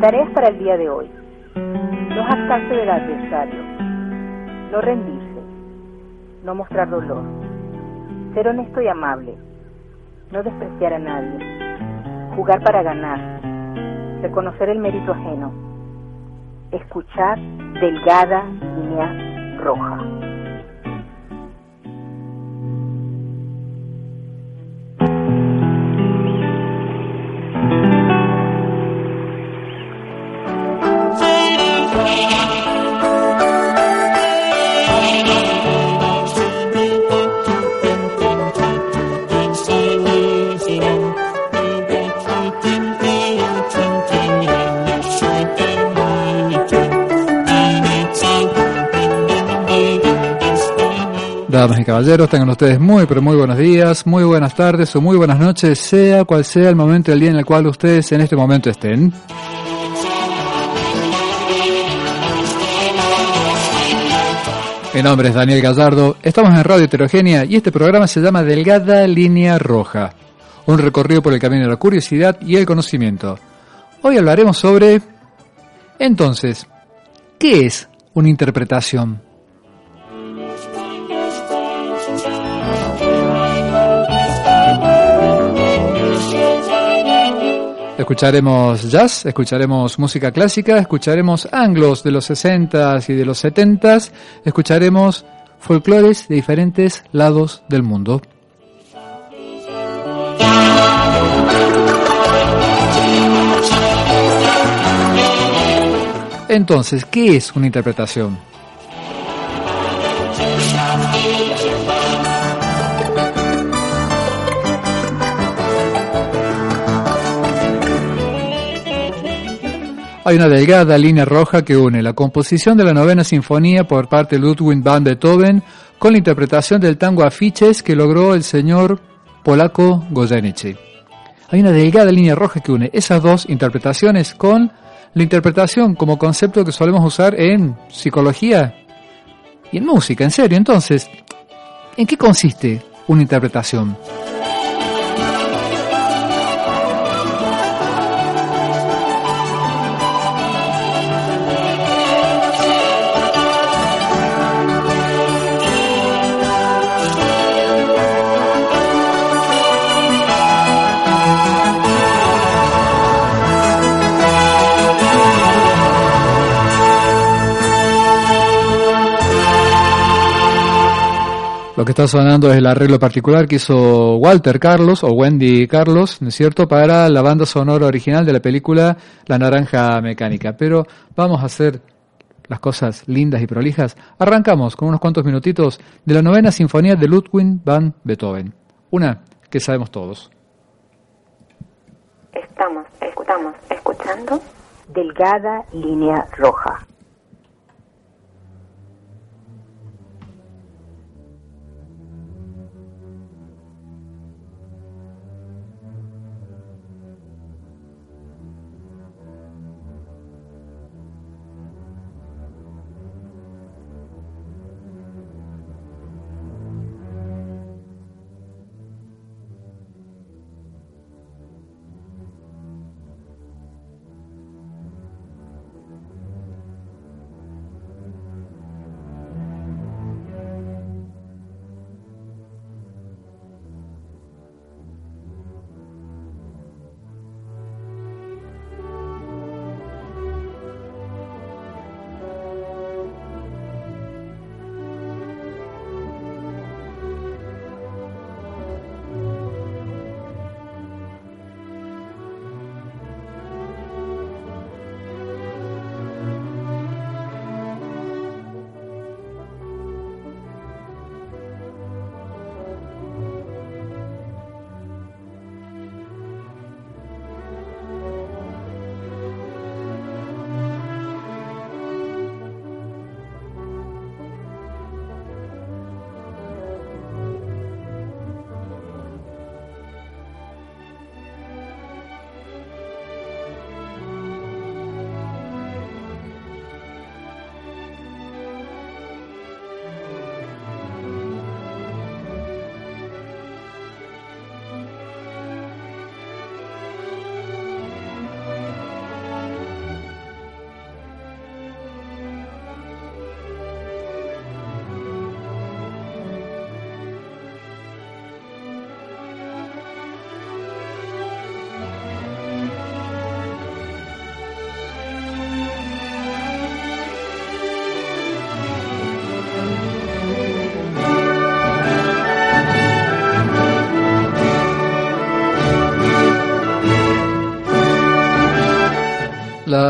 Tareas para el día de hoy. No jactarse del adversario. No rendirse. No mostrar dolor. Ser honesto y amable. No despreciar a nadie. Jugar para ganar. Reconocer el mérito ajeno. Escuchar delgada línea roja. Caballeros, tengan ustedes muy, pero muy buenos días, muy buenas tardes o muy buenas noches, sea cual sea el momento del día en el cual ustedes en este momento estén. Mi nombre es Daniel Gallardo, estamos en Radio Heterogénea y este programa se llama Delgada Línea Roja, un recorrido por el camino de la curiosidad y el conocimiento. Hoy hablaremos sobre... Entonces, ¿qué es una interpretación? Escucharemos jazz, escucharemos música clásica, escucharemos anglos de los 60s y de los 70s, escucharemos folclores de diferentes lados del mundo. Entonces, ¿qué es una interpretación? Hay una delgada línea roja que une la composición de la novena sinfonía por parte de Ludwig van Beethoven con la interpretación del tango Afiches que logró el señor polaco Goyeneche. Hay una delgada línea roja que une esas dos interpretaciones con la interpretación como concepto que solemos usar en psicología y en música, en serio. Entonces, ¿en qué consiste una interpretación? Lo que está sonando es el arreglo particular que hizo Walter Carlos o Wendy Carlos, ¿no es cierto?, para la banda sonora original de la película La Naranja Mecánica. Pero vamos a hacer las cosas lindas y prolijas. Arrancamos con unos cuantos minutitos de la novena sinfonía de Ludwig van Beethoven. Una que sabemos todos. Estamos, estamos escuchando Delgada Línea Roja.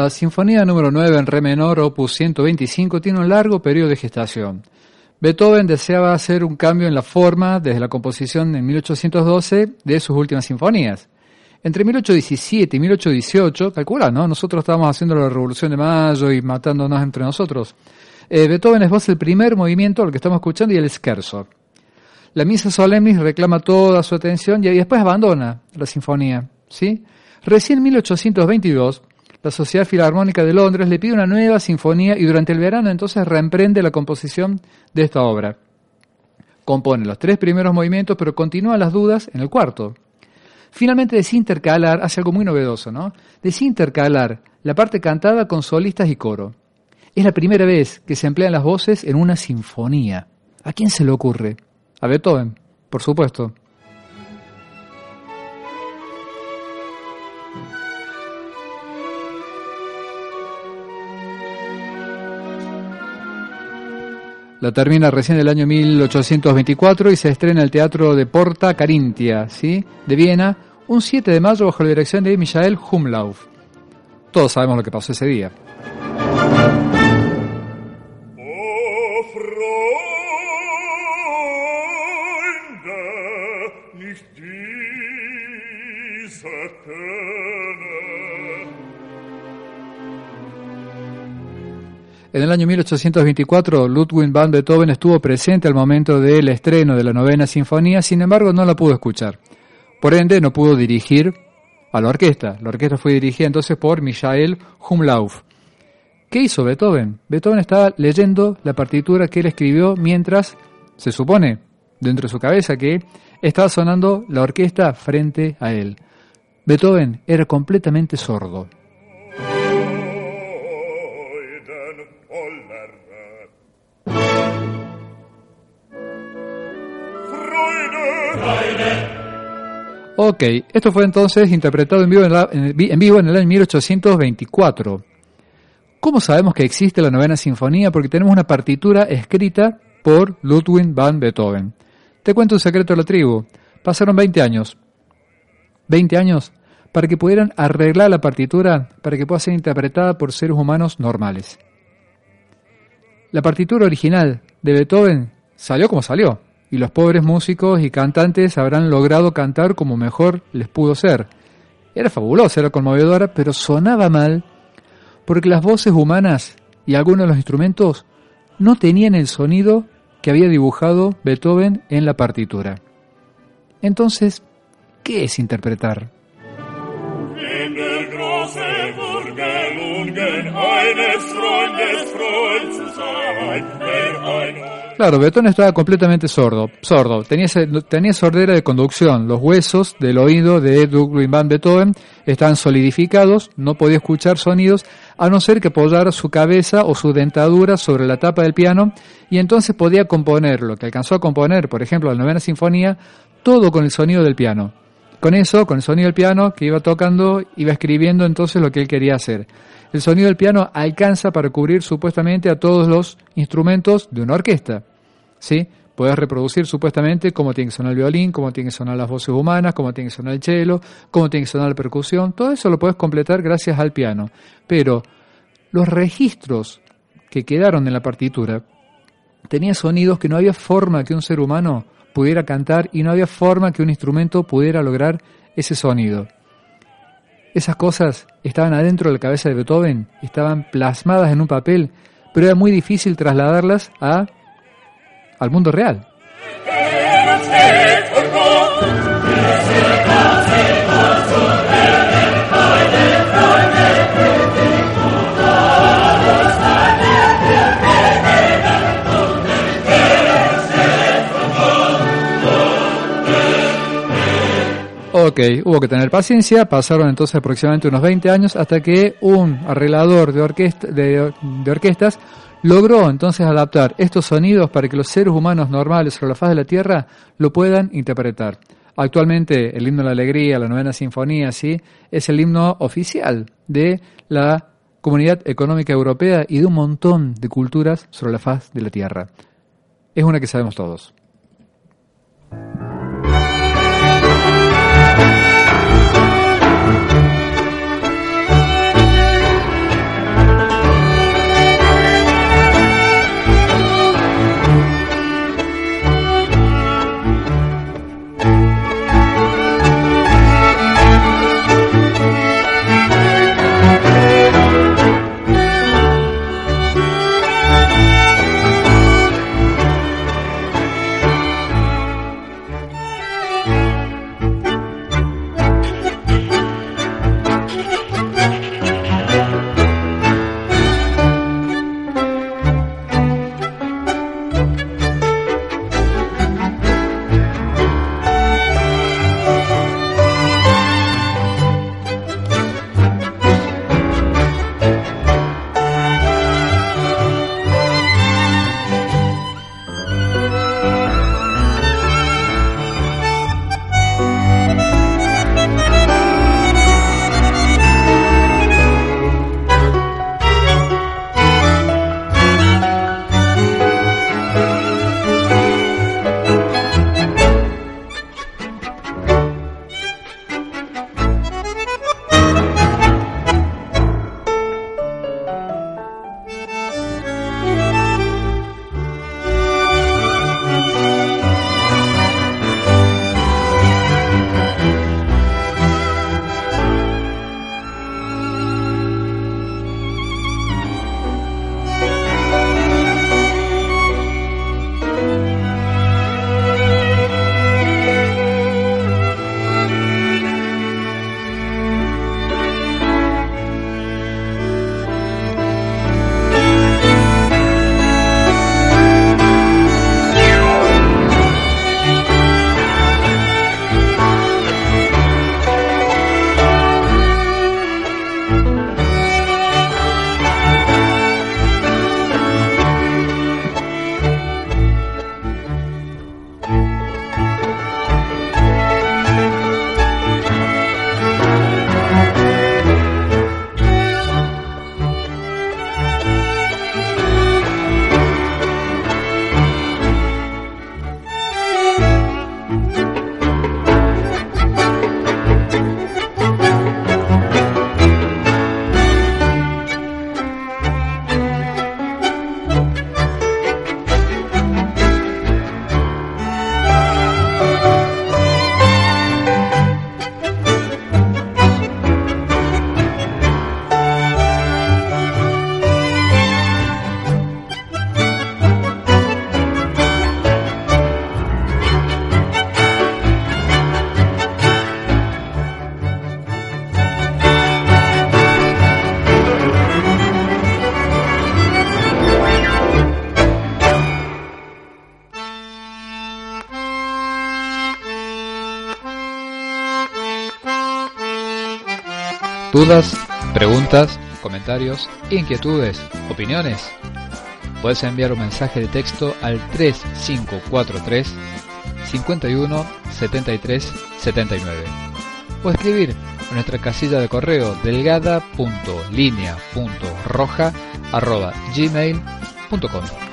La Sinfonía número 9 en Re menor, opus 125, tiene un largo periodo de gestación. Beethoven deseaba hacer un cambio en la forma desde la composición en 1812 de sus últimas sinfonías. Entre 1817 y 1818, calcula, ¿no? Nosotros estábamos haciendo la Revolución de Mayo y matándonos entre nosotros. Eh, Beethoven esboza el primer movimiento, lo que estamos escuchando, y el scherzo. La misa solemnis reclama toda su atención y después abandona la sinfonía, ¿sí? Recién en 1822, la Sociedad Filarmónica de Londres le pide una nueva sinfonía y durante el verano entonces reemprende la composición de esta obra. Compone los tres primeros movimientos, pero continúa las dudas en el cuarto. Finalmente desintercalar, hace algo muy novedoso, ¿no? Desintercalar la parte cantada con solistas y coro. Es la primera vez que se emplean las voces en una sinfonía. ¿A quién se le ocurre? A Beethoven, por supuesto. La termina recién en el año 1824 y se estrena en el Teatro de Porta Carintia, ¿sí? de Viena, un 7 de mayo bajo la dirección de Michael Humlauf. Todos sabemos lo que pasó ese día. En el año 1824, Ludwig van Beethoven estuvo presente al momento del estreno de la novena sinfonía, sin embargo no la pudo escuchar. Por ende, no pudo dirigir a la orquesta. La orquesta fue dirigida entonces por Michael Humlauf. ¿Qué hizo Beethoven? Beethoven estaba leyendo la partitura que él escribió mientras, se supone, dentro de su cabeza, que estaba sonando la orquesta frente a él. Beethoven era completamente sordo. Ok, esto fue entonces interpretado en vivo en, vivo en el año 1824. ¿Cómo sabemos que existe la novena sinfonía? Porque tenemos una partitura escrita por Ludwig van Beethoven. Te cuento un secreto de la tribu. Pasaron 20 años. 20 años para que pudieran arreglar la partitura para que pueda ser interpretada por seres humanos normales. La partitura original de Beethoven salió como salió y los pobres músicos y cantantes habrán logrado cantar como mejor les pudo ser. Era fabulosa, era conmovedora, pero sonaba mal porque las voces humanas y algunos de los instrumentos no tenían el sonido que había dibujado Beethoven en la partitura. Entonces, ¿qué es interpretar? Claro, Beethoven estaba completamente sordo, sordo, tenía, tenía sordera de conducción, los huesos del oído de Ludwig van Beethoven estaban solidificados, no podía escuchar sonidos, a no ser que apoyara su cabeza o su dentadura sobre la tapa del piano, y entonces podía componer lo que alcanzó a componer, por ejemplo, la novena sinfonía, todo con el sonido del piano. Con eso, con el sonido del piano que iba tocando, iba escribiendo entonces lo que él quería hacer. El sonido del piano alcanza para cubrir supuestamente a todos los instrumentos de una orquesta. ¿Sí? Puedes reproducir supuestamente cómo tiene que sonar el violín, cómo tiene que sonar las voces humanas, cómo tiene que sonar el cello, cómo tiene que sonar la percusión. Todo eso lo puedes completar gracias al piano. Pero los registros que quedaron en la partitura tenían sonidos que no había forma que un ser humano pudiera cantar y no había forma que un instrumento pudiera lograr ese sonido. Esas cosas estaban adentro de la cabeza de Beethoven, estaban plasmadas en un papel, pero era muy difícil trasladarlas a, al mundo real. Ok, hubo que tener paciencia, pasaron entonces aproximadamente unos 20 años hasta que un arreglador de, de, orquestas logró entonces adaptar estos sonidos para que los seres humanos normales sobre la faz de la Tierra lo puedan interpretar. Actualmente el himno de la alegría, la novena sinfonía, sí, es el himno oficial de la Comunidad Económica Europea y de un montón de culturas sobre la faz de la Tierra. Es una que sabemos todos. Preguntas, comentarios, inquietudes, opiniones. Puedes enviar un mensaje de texto al 3543 51 73 79 o escribir en nuestra casilla de correo delgada.linea.roja.gmail.com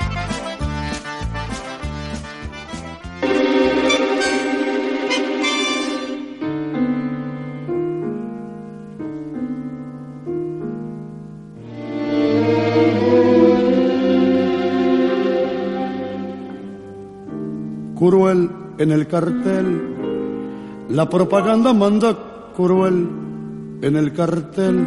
Cruel en el cartel, la propaganda manda cruel en el cartel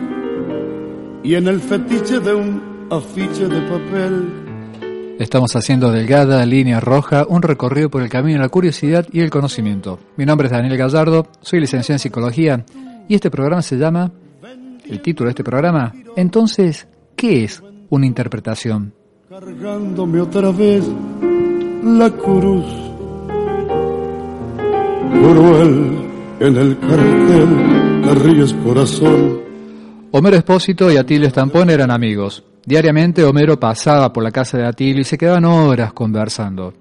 y en el fetiche de un afiche de papel. Estamos haciendo delgada, línea roja, un recorrido por el camino de la curiosidad y el conocimiento. Mi nombre es Daniel Gallardo, soy licenciado en psicología y este programa se llama, el título de este programa, entonces, ¿qué es una interpretación? Cargándome otra vez la cruz, cruel. Homero Espósito y Atilio Estampón eran amigos. Diariamente Homero pasaba por la casa de Atilio y se quedaban horas conversando.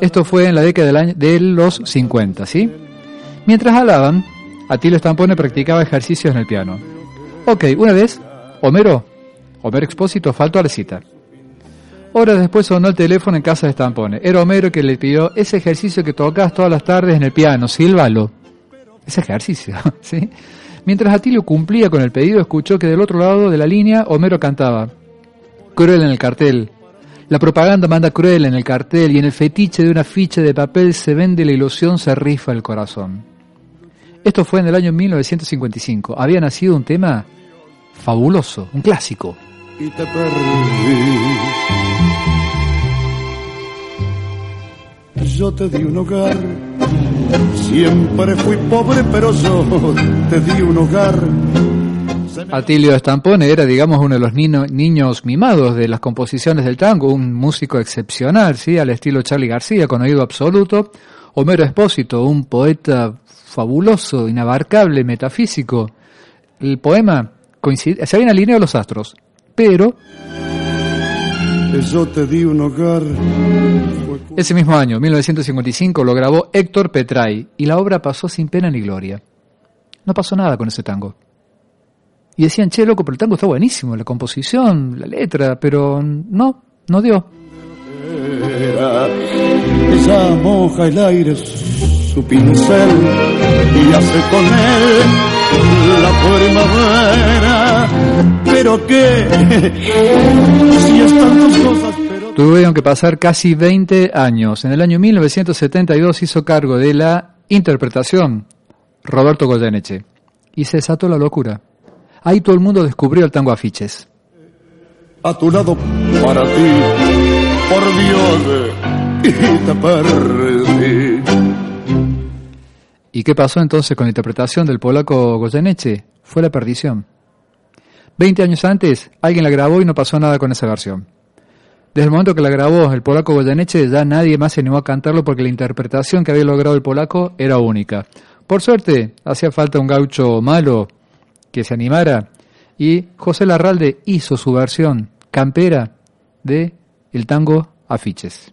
Esto fue en la década del año, de los 50, ¿sí? Mientras hablaban, Atilio Estampone practicaba ejercicios en el piano. Ok, una vez, Homero, Homero Expósito faltó a la cita. Horas después sonó el teléfono en casa de Estampone. Era Homero que le pidió ese ejercicio que tocas todas las tardes en el piano, sílvalo ese ejercicio, ¿sí? Mientras Atilio cumplía con el pedido, escuchó que del otro lado de la línea Homero cantaba. Cruel en el cartel. La propaganda manda cruel en el cartel y en el fetiche de una ficha de papel se vende la ilusión, se rifa el corazón. Esto fue en el año 1955. Había nacido un tema fabuloso, un clásico. Y te perdí. Yo te di un hogar Siempre fui pobre, pero yo te di un hogar. Atilio Estampone era, digamos, uno de los niños mimados de las composiciones del tango, un músico excepcional, ¿sí? al estilo Charlie García, con oído absoluto. Homero Espósito, un poeta fabuloso, inabarcable, metafísico. El poema coincide, se habían alineado los astros, pero... Yo te di un hogar ese mismo año, 1955, lo grabó Héctor Petray y la obra pasó sin pena ni gloria. No pasó nada con ese tango. Y decían, che, loco, pero el tango está buenísimo, la composición, la letra, pero no, no dio. Esa moja el aire su pincel y hace con él la primavera. Pero qué, si están dos cosas Tuvieron que pasar casi 20 años. En el año 1972 hizo cargo de la interpretación Roberto Goyeneche y se desató la locura. Ahí todo el mundo descubrió el tango afiches. A tu lado para ti, por Dios, y te perdí. ¿Y qué pasó entonces con la interpretación del polaco Goyeneche? Fue la perdición. Veinte años antes, alguien la grabó y no pasó nada con esa versión. Desde el momento que la grabó el polaco Goyeneche, ya nadie más se animó a cantarlo porque la interpretación que había logrado el polaco era única. Por suerte, hacía falta un gaucho malo que se animara y José Larralde hizo su versión campera de el tango Afiches.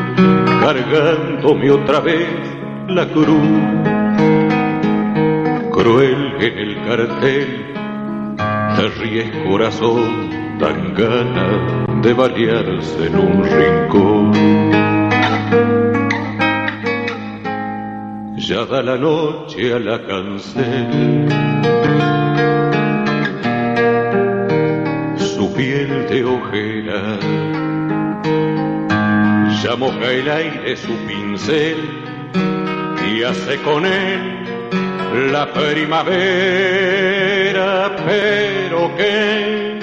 cargándome otra vez la cruz. Cruel en el cartel, te ríes corazón, tan ganas de variarse en un rincón. Ya da la noche a la cancel ya moja el aire su pincel y hace con él la primavera, pero que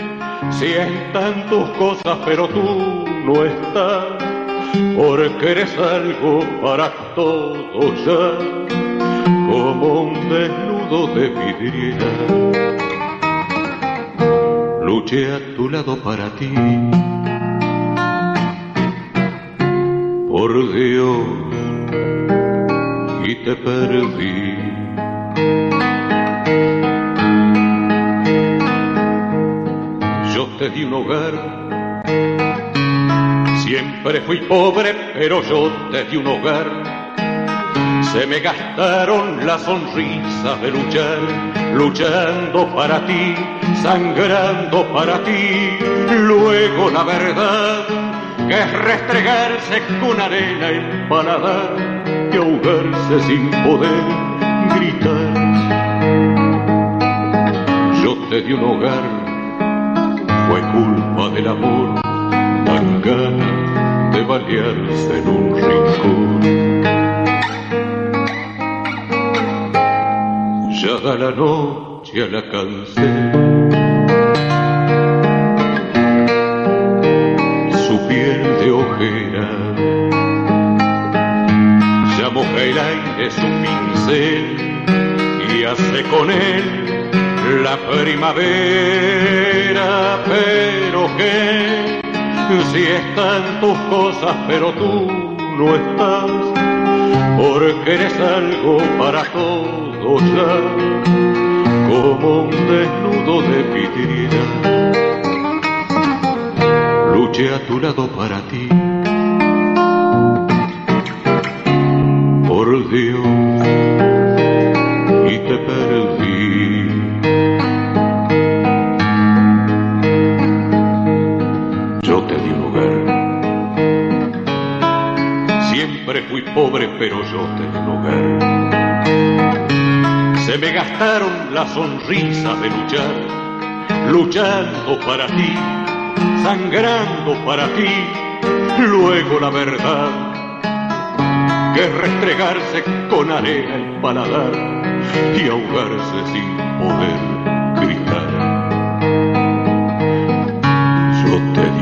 si están tus cosas, pero tú no estás, porque eres algo para todos ya, como un desnudo de vidriera. Luché a tu lado para ti, por Dios, y te perdí. Yo te di un hogar, siempre fui pobre, pero yo te di un hogar. Se me gastaron las sonrisas de luchar, luchando para ti, sangrando para ti. Luego la verdad, que es restregarse con arena el paladar y ahogarse sin poder gritar. Yo te di un hogar, fue culpa del amor, tan ganas de balearse en un rincón. Ya da la noche a la cancel. Piel de ojera ya moja el aire su pincel y hace con él la primavera, pero que si están tus cosas, pero tú no estás, porque eres algo para todos ya, como un desnudo de vidriera. Luché a tu lado para ti, por Dios, y te perdí. Yo te di un hogar. Siempre fui pobre, pero yo te di un hogar. Se me gastaron las sonrisas de luchar, luchando para ti, sangrando para ti. Luego la verdad, que es restregarse con arena el paladar y ahogarse sin poder gritar. Yo te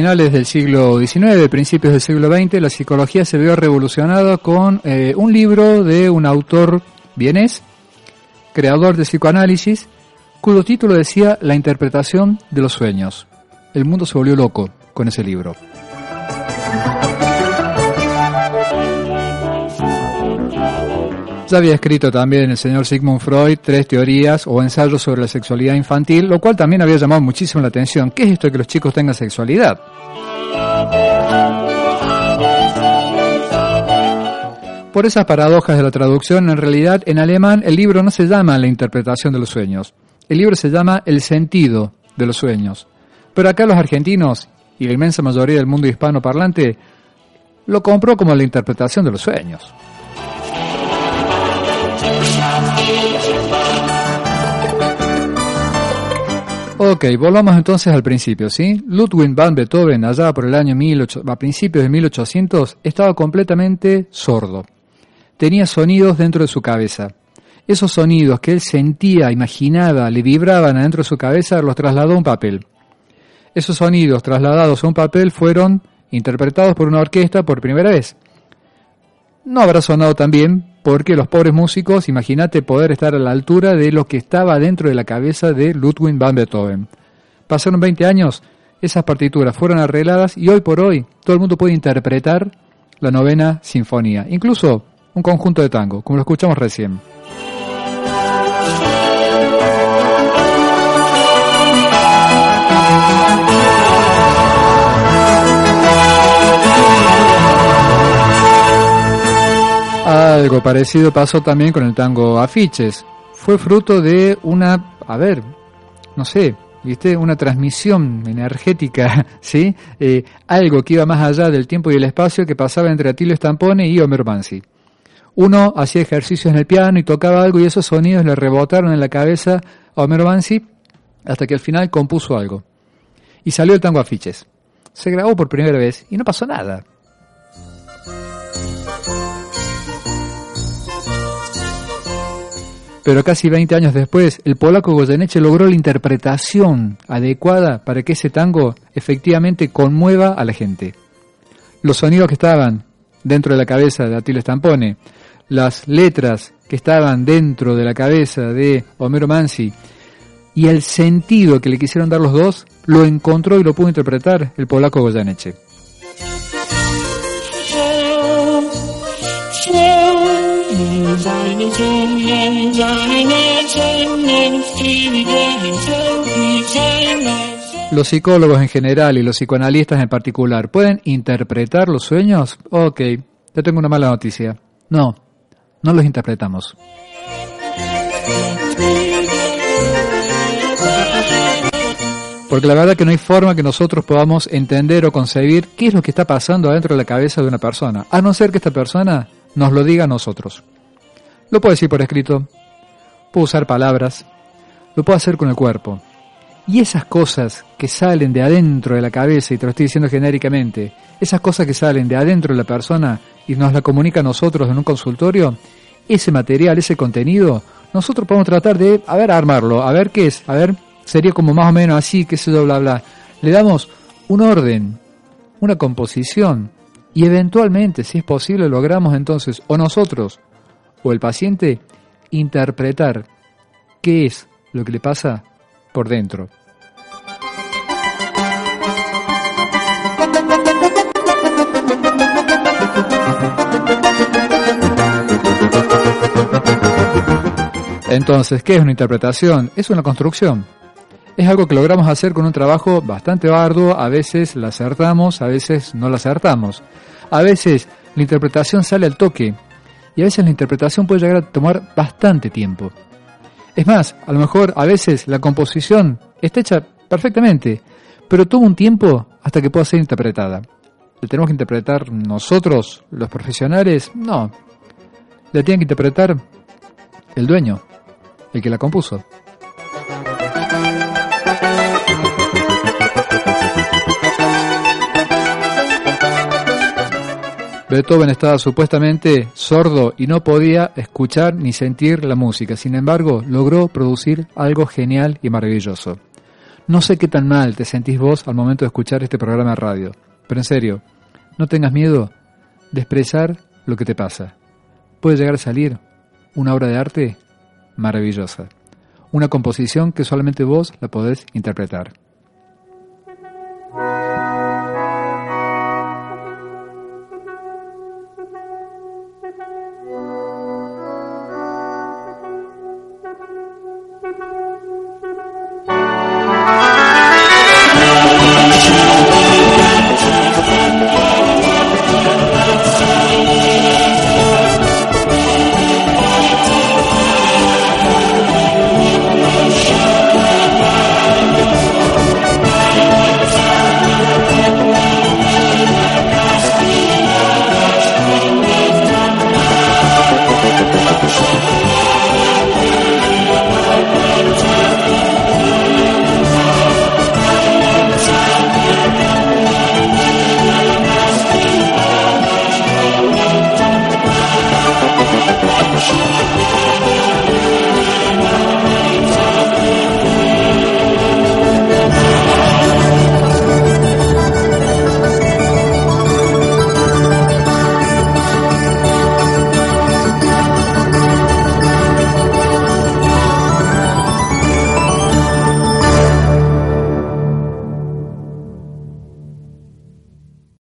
finales del siglo XIX, principios del siglo XX, la psicología se vio revolucionada con eh, un libro de un autor vienés, creador de psicoanálisis, cuyo título decía La interpretación de los sueños. El mundo se volvió loco con ese libro. Ya había escrito también el señor Sigmund Freud tres teorías o ensayos sobre la sexualidad infantil, lo cual también había llamado muchísimo la atención. ¿Qué es esto de que los chicos tengan sexualidad? Por esas paradojas de la traducción, en realidad en alemán el libro no se llama La interpretación de los sueños, el libro se llama El sentido de los sueños. Pero acá los argentinos y la inmensa mayoría del mundo hispano parlante lo compró como la interpretación de los sueños. Ok, volvamos entonces al principio, ¿sí? Ludwig van Beethoven, allá por el año 18, a principios de 1800, estaba completamente sordo. Tenía sonidos dentro de su cabeza. Esos sonidos que él sentía, imaginaba, le vibraban adentro de su cabeza, los trasladó a un papel. Esos sonidos trasladados a un papel fueron interpretados por una orquesta por primera vez. No habrá sonado tan bien porque los pobres músicos, imagínate poder estar a la altura de lo que estaba dentro de la cabeza de Ludwig van Beethoven. Pasaron 20 años, esas partituras fueron arregladas y hoy por hoy todo el mundo puede interpretar la novena sinfonía, incluso un conjunto de tango, como lo escuchamos recién. Algo parecido pasó también con el tango Afiches. Fue fruto de una, a ver, no sé, ¿viste? Una transmisión energética, ¿sí? Eh, algo que iba más allá del tiempo y el espacio que pasaba entre Atilio Stampone y Homer Bansi. Uno hacía ejercicios en el piano y tocaba algo y esos sonidos le rebotaron en la cabeza a Homer Bansi hasta que al final compuso algo. Y salió el tango Afiches. Se grabó por primera vez y no pasó nada. Pero casi 20 años después, el polaco Goyeneche logró la interpretación adecuada para que ese tango efectivamente conmueva a la gente. Los sonidos que estaban dentro de la cabeza de Atilio Stampone, las letras que estaban dentro de la cabeza de Homero Mansi y el sentido que le quisieron dar los dos, lo encontró y lo pudo interpretar el polaco Goyeneche. Los psicólogos en general y los psicoanalistas en particular, ¿pueden interpretar los sueños? Ok, yo tengo una mala noticia. No, no los interpretamos. Porque la verdad que no hay forma que nosotros podamos entender o concebir qué es lo que está pasando adentro de la cabeza de una persona, a no ser que esta persona nos lo diga a nosotros. Lo puedo decir por escrito, puedo usar palabras, lo puedo hacer con el cuerpo. Y esas cosas que salen de adentro de la cabeza, y te lo estoy diciendo genéricamente, esas cosas que salen de adentro de la persona y nos la comunica a nosotros en un consultorio, ese material, ese contenido, nosotros podemos tratar de, a ver, armarlo, a ver qué es, a ver, sería como más o menos así, qué sé yo, bla, bla. Le damos un orden, una composición, y eventualmente, si es posible, logramos entonces, o nosotros, o el paciente interpretar qué es lo que le pasa por dentro. Entonces, ¿qué es una interpretación? Es una construcción. Es algo que logramos hacer con un trabajo bastante arduo, a veces la acertamos, a veces no la acertamos. A veces la interpretación sale al toque, y a veces la interpretación puede llegar a tomar bastante tiempo. Es más, a lo mejor a veces la composición está hecha perfectamente, pero toma un tiempo hasta que pueda ser interpretada. ¿La tenemos que interpretar nosotros, los profesionales? No. La tiene que interpretar el dueño, el que la compuso. Beethoven estaba supuestamente sordo y no podía escuchar ni sentir la música. Sin embargo, logró producir algo genial y maravilloso. No sé qué tan mal te sentís vos al momento de escuchar este programa de radio, pero en serio, no tengas miedo de expresar lo que te pasa. Puede llegar a salir una obra de arte maravillosa, una composición que solamente vos la podés interpretar.